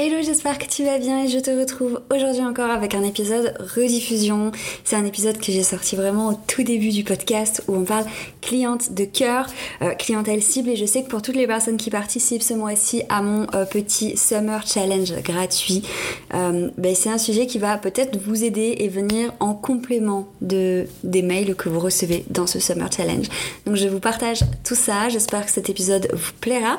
Hello, j'espère que tu vas bien et je te retrouve aujourd'hui encore avec un épisode rediffusion. C'est un épisode que j'ai sorti vraiment au tout début du podcast où on parle cliente de cœur, euh, clientèle cible et je sais que pour toutes les personnes qui participent ce mois-ci à mon euh, petit Summer Challenge gratuit, euh, ben, c'est un sujet qui va peut-être vous aider et venir en complément de, des mails que vous recevez dans ce Summer Challenge. Donc je vous partage tout ça, j'espère que cet épisode vous plaira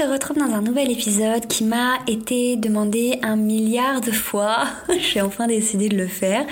Te retrouve dans un nouvel épisode qui m'a été demandé un milliard de fois. J'ai enfin décidé de le faire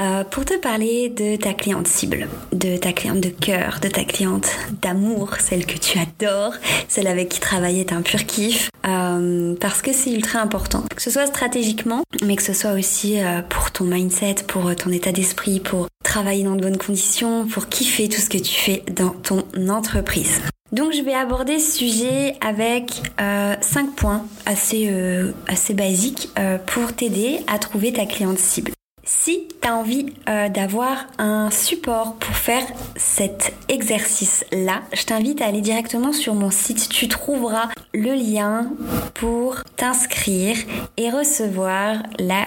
euh, pour te parler de ta cliente cible, de ta cliente de cœur, de ta cliente d'amour, celle que tu adores, celle avec qui travailler est un pur kiff, euh, parce que c'est ultra important. Que ce soit stratégiquement, mais que ce soit aussi euh, pour ton mindset, pour ton état d'esprit, pour travailler dans de bonnes conditions, pour kiffer tout ce que tu fais dans ton entreprise. Donc je vais aborder ce sujet avec euh, 5 points assez, euh, assez basiques euh, pour t'aider à trouver ta cliente cible. Si tu as envie euh, d'avoir un support pour faire cet exercice-là, je t'invite à aller directement sur mon site. Tu trouveras le lien pour t'inscrire et recevoir la,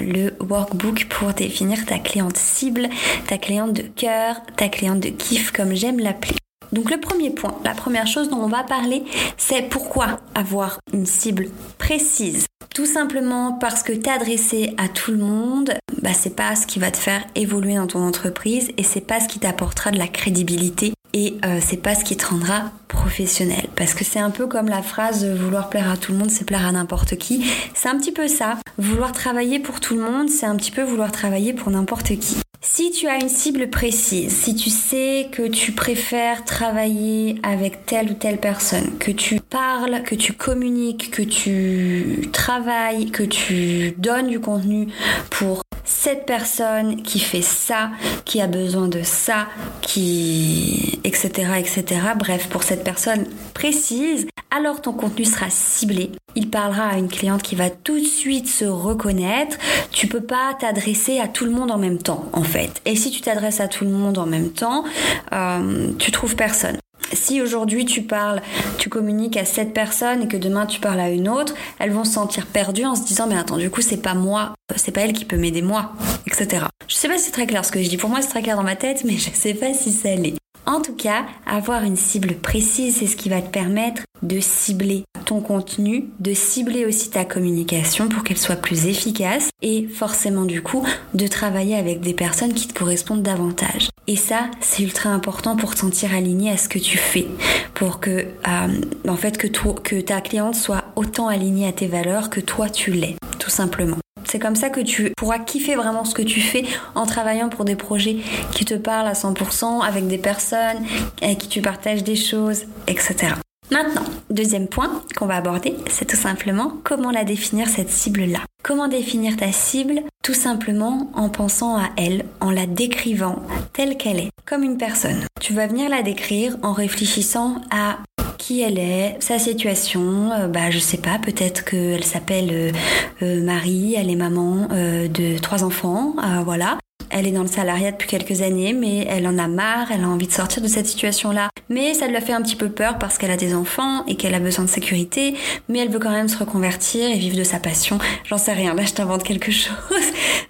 le workbook pour définir ta cliente cible, ta cliente de cœur, ta cliente de kiff comme j'aime l'appeler. Donc le premier point, la première chose dont on va parler, c'est pourquoi avoir une cible précise. Tout simplement parce que t'adresser à tout le monde, bah c'est pas ce qui va te faire évoluer dans ton entreprise et c'est pas ce qui t'apportera de la crédibilité et euh, c'est pas ce qui te rendra professionnel. Parce que c'est un peu comme la phrase vouloir plaire à tout le monde, c'est plaire à n'importe qui. C'est un petit peu ça. Vouloir travailler pour tout le monde, c'est un petit peu vouloir travailler pour n'importe qui. Si tu as une cible précise, si tu sais que tu préfères travailler avec telle ou telle personne, que tu parles, que tu communiques, que tu travailles, que tu donnes du contenu pour cette personne qui fait ça, qui a besoin de ça, qui etc etc. Bref, pour cette personne précise, alors ton contenu sera ciblé. Il parlera à une cliente qui va tout de suite se reconnaître. Tu peux pas t'adresser à tout le monde en même temps, en fait. Et si tu t'adresses à tout le monde en même temps, euh, tu trouves personne. Si aujourd'hui tu parles, tu communiques à cette personne et que demain tu parles à une autre, elles vont se sentir perdues en se disant mais attends du coup c'est pas moi, c'est pas elle qui peut m'aider moi, etc. Je sais pas si c'est très clair ce que je dis. Pour moi c'est très clair dans ma tête, mais je sais pas si ça l'est. En tout cas, avoir une cible précise, c'est ce qui va te permettre de cibler ton contenu, de cibler aussi ta communication pour qu'elle soit plus efficace et forcément du coup de travailler avec des personnes qui te correspondent davantage. Et ça, c'est ultra important pour te sentir aligné à ce que tu fais, pour que euh, en fait que, que ta cliente soit autant alignée à tes valeurs que toi tu l'es, tout simplement. C'est comme ça que tu pourras kiffer vraiment ce que tu fais en travaillant pour des projets qui te parlent à 100%, avec des personnes avec qui tu partages des choses, etc. Maintenant, deuxième point qu'on va aborder, c'est tout simplement comment la définir cette cible-là. Comment définir ta cible Tout simplement en pensant à elle, en la décrivant telle qu'elle est, comme une personne. Tu vas venir la décrire en réfléchissant à qui elle est, sa situation, euh, bah je sais pas, peut-être qu'elle s'appelle euh, euh, Marie, elle est maman de trois enfants, voilà. Elle est dans le salariat depuis quelques années, mais elle en a marre, elle a envie de sortir de cette situation-là. Mais ça lui a fait un petit peu peur parce qu'elle a des enfants et qu'elle a besoin de sécurité, mais elle veut quand même se reconvertir et vivre de sa passion. J'en sais rien, là je t'invente quelque chose.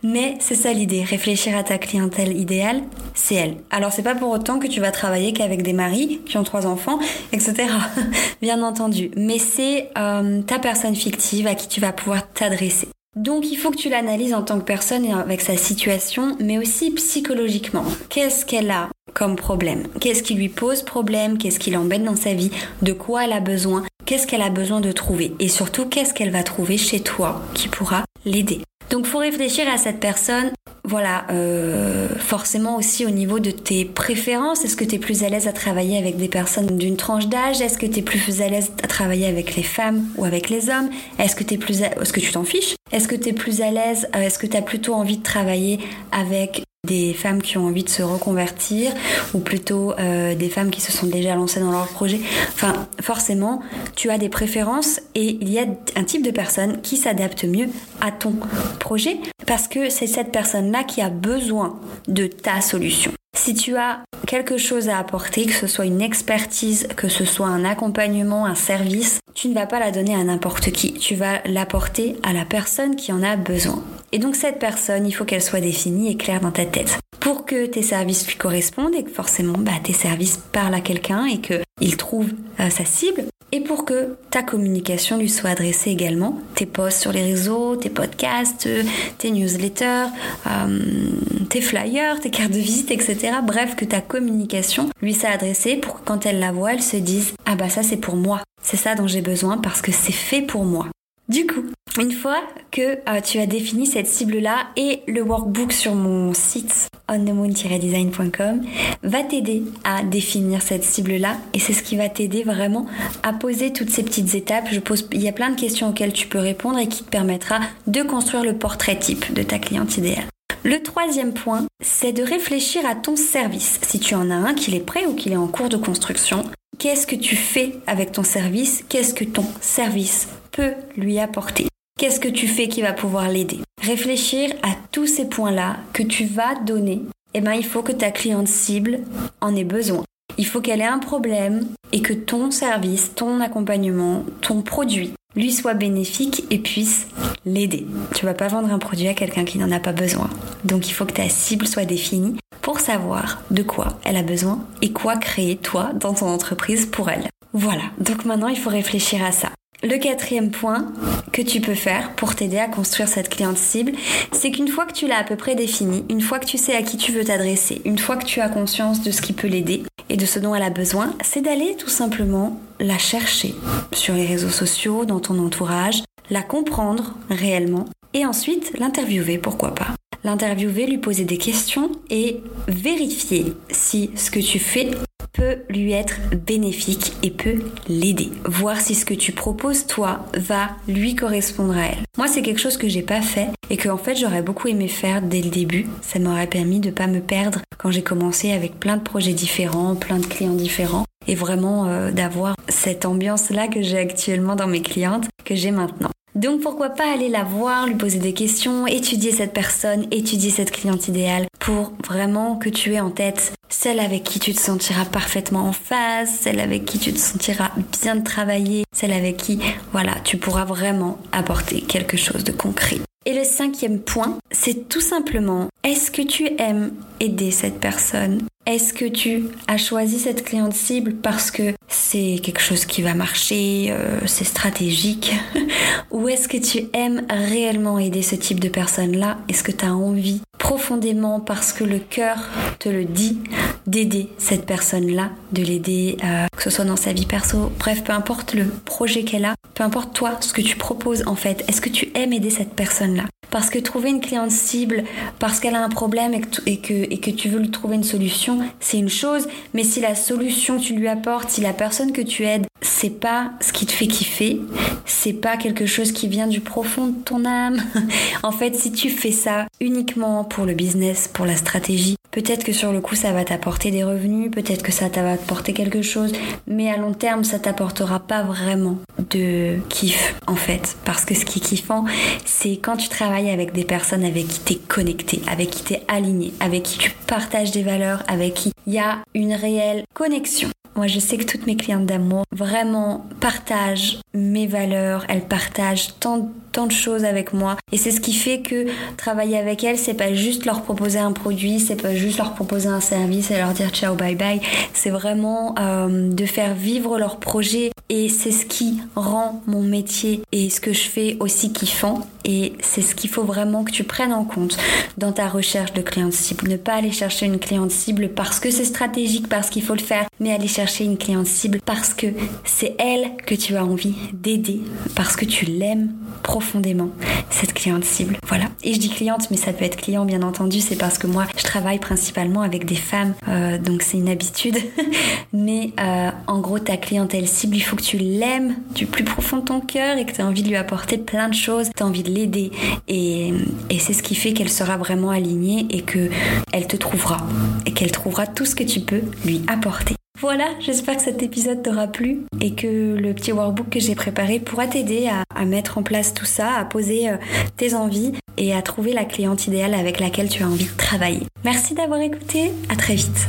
Mais c'est ça l'idée, réfléchir à ta clientèle idéale, c'est elle. Alors c'est pas pour autant que tu vas travailler qu'avec des maris qui ont trois enfants, etc. Bien entendu. Mais c'est euh, ta personne fictive à qui tu vas pouvoir t'adresser. Donc il faut que tu l'analyses en tant que personne et avec sa situation, mais aussi psychologiquement. Qu'est-ce qu'elle a comme problème? Qu'est-ce qui lui pose problème? Qu'est-ce qui l'embête dans sa vie? De quoi elle a besoin? Qu'est-ce qu'elle a besoin de trouver? Et surtout, qu'est-ce qu'elle va trouver chez toi qui pourra l'aider? Donc faut réfléchir à cette personne voilà, euh, forcément aussi au niveau de tes préférences. Est-ce que tu es plus à l'aise à travailler avec des personnes d'une tranche d'âge? Est-ce que tu es plus à l'aise à travailler avec les femmes ou avec les hommes? Est-ce que, es plus Est-ce que tu t'en fiches? Est-ce que tu es plus à l'aise euh, Est-ce que tu as plutôt envie de travailler avec des femmes qui ont envie de se reconvertir ou plutôt euh, des femmes qui se sont déjà lancées dans leur projet? Enfin, forcément, tu as des préférences et il y a un type de personne qui s'adapte mieux à ton projet parce que c'est cette personne-là qui a besoin de ta solution. Si tu as quelque chose à apporter, que ce soit une expertise, que ce soit un accompagnement, un service, tu ne vas pas la donner à n'importe qui. Tu vas l'apporter à la personne qui en a besoin. Et donc cette personne, il faut qu'elle soit définie et claire dans ta tête. Pour que tes services lui correspondent et que forcément bah, tes services parlent à quelqu'un et qu'il trouve euh, sa cible. Et pour que ta communication lui soit adressée également, tes posts sur les réseaux, tes podcasts, tes newsletters, euh, tes flyers, tes cartes de visite, etc. Bref, que ta communication lui soit adressée pour que quand elle la voit, elle se dise Ah bah ça c'est pour moi. C'est ça dont j'ai besoin parce que c'est fait pour moi. Du coup, une fois que euh, tu as défini cette cible-là et le workbook sur mon site onthemoon-design.com va t'aider à définir cette cible-là et c'est ce qui va t'aider vraiment à poser toutes ces petites étapes. Il y a plein de questions auxquelles tu peux répondre et qui te permettra de construire le portrait type de ta cliente idéale. Le troisième point, c'est de réfléchir à ton service. Si tu en as un, qu'il est prêt ou qu'il est en cours de construction, qu'est-ce que tu fais avec ton service? Qu'est-ce que ton service peut lui apporter? Qu'est-ce que tu fais qui va pouvoir l'aider? Réfléchir à tous ces points-là que tu vas donner. Eh ben, il faut que ta cliente cible en ait besoin. Il faut qu'elle ait un problème et que ton service, ton accompagnement, ton produit lui soit bénéfique et puisse l'aider. Tu vas pas vendre un produit à quelqu'un qui n'en a pas besoin. Donc il faut que ta cible soit définie pour savoir de quoi elle a besoin et quoi créer toi dans ton entreprise pour elle. Voilà, donc maintenant il faut réfléchir à ça. Le quatrième point que tu peux faire pour t'aider à construire cette cliente cible, c'est qu'une fois que tu l'as à peu près définie, une fois que tu sais à qui tu veux t'adresser, une fois que tu as conscience de ce qui peut l'aider et de ce dont elle a besoin, c'est d'aller tout simplement la chercher sur les réseaux sociaux, dans ton entourage, la comprendre réellement et ensuite l'interviewer, pourquoi pas. L'interviewer, lui poser des questions et vérifier si ce que tu fais peut lui être bénéfique et peut l'aider. Voir si ce que tu proposes toi va lui correspondre à elle. Moi, c'est quelque chose que j'ai pas fait et que en fait j'aurais beaucoup aimé faire dès le début. Ça m'aurait permis de pas me perdre quand j'ai commencé avec plein de projets différents, plein de clients différents et vraiment euh, d'avoir cette ambiance là que j'ai actuellement dans mes clientes que j'ai maintenant. Donc pourquoi pas aller la voir, lui poser des questions, étudier cette personne, étudier cette cliente idéale pour vraiment que tu aies en tête celle avec qui tu te sentiras parfaitement en phase, celle avec qui tu te sentiras bien de travailler, celle avec qui, voilà, tu pourras vraiment apporter quelque chose de concret. Et le cinquième point, c'est tout simplement, est-ce que tu aimes aider cette personne? Est-ce que tu as choisi cette cliente cible parce que c'est quelque chose qui va marcher, euh, c'est stratégique? Ou est-ce que tu aimes réellement aider ce type de personne-là? Est-ce que tu as envie profondément parce que le cœur te le dit? D'aider cette personne-là, de l'aider euh, que ce soit dans sa vie perso, bref, peu importe le projet qu'elle a, peu importe toi, ce que tu proposes en fait, est-ce que tu aimes aider cette personne-là? Parce que trouver une cliente cible, parce qu'elle a un problème et que, et que, tu veux lui trouver une solution, c'est une chose. Mais si la solution que tu lui apportes, si la personne que tu aides, c'est pas ce qui te kiffer, c'est pas quelque chose qui vient du profond de ton âme. en fait, si tu fais ça uniquement pour le business, pour la stratégie, peut-être que sur le coup ça va t'apporter des revenus, peut-être que ça va t'apporter quelque chose, mais à long terme ça t'apportera pas vraiment de kiff en fait. Parce que ce qui est kiffant, c'est quand tu travailles avec des personnes avec qui tu es connecté, avec qui tu es aligné, avec qui tu partages des valeurs, avec qui il y a une réelle connexion. Moi, je sais que toutes mes clientes d'amour vraiment partagent mes valeurs, elles partagent tant, tant de choses avec moi. Et c'est ce qui fait que travailler avec elles, c'est pas juste leur proposer un produit, c'est pas juste leur proposer un service et leur dire ciao bye bye. C'est vraiment euh, de faire vivre leur projet et c'est ce qui rend mon métier et ce que je fais aussi kiffant Et c'est ce qu'il faut vraiment que tu prennes en compte dans ta recherche de cliente cible. Ne pas aller chercher une cliente cible parce que c'est stratégique, parce qu'il faut le faire, mais aller chercher une cliente cible parce que c'est elle que tu as envie d'aider, parce que tu l'aimes profondément, cette cliente cible. Voilà. Et je dis cliente, mais ça peut être client, bien entendu, c'est parce que moi, je travaille principalement avec des femmes, euh, donc c'est une habitude. mais euh, en gros, ta clientèle cible, il faut que tu l'aimes du plus profond de ton cœur et que tu as envie de lui apporter plein de choses, envie de l'aider. Et, c'est ce qui fait qu'elle sera vraiment alignée et que elle te trouvera. Et qu'elle trouvera tout ce que tu peux lui apporter. Voilà, j'espère que cet épisode t'aura plu et que le petit workbook que j'ai préparé pourra t'aider à, mettre en place tout ça, à poser euh, tes envies et à trouver la cliente idéale avec laquelle tu as envie de travailler. Merci d'avoir écouté, à très vite.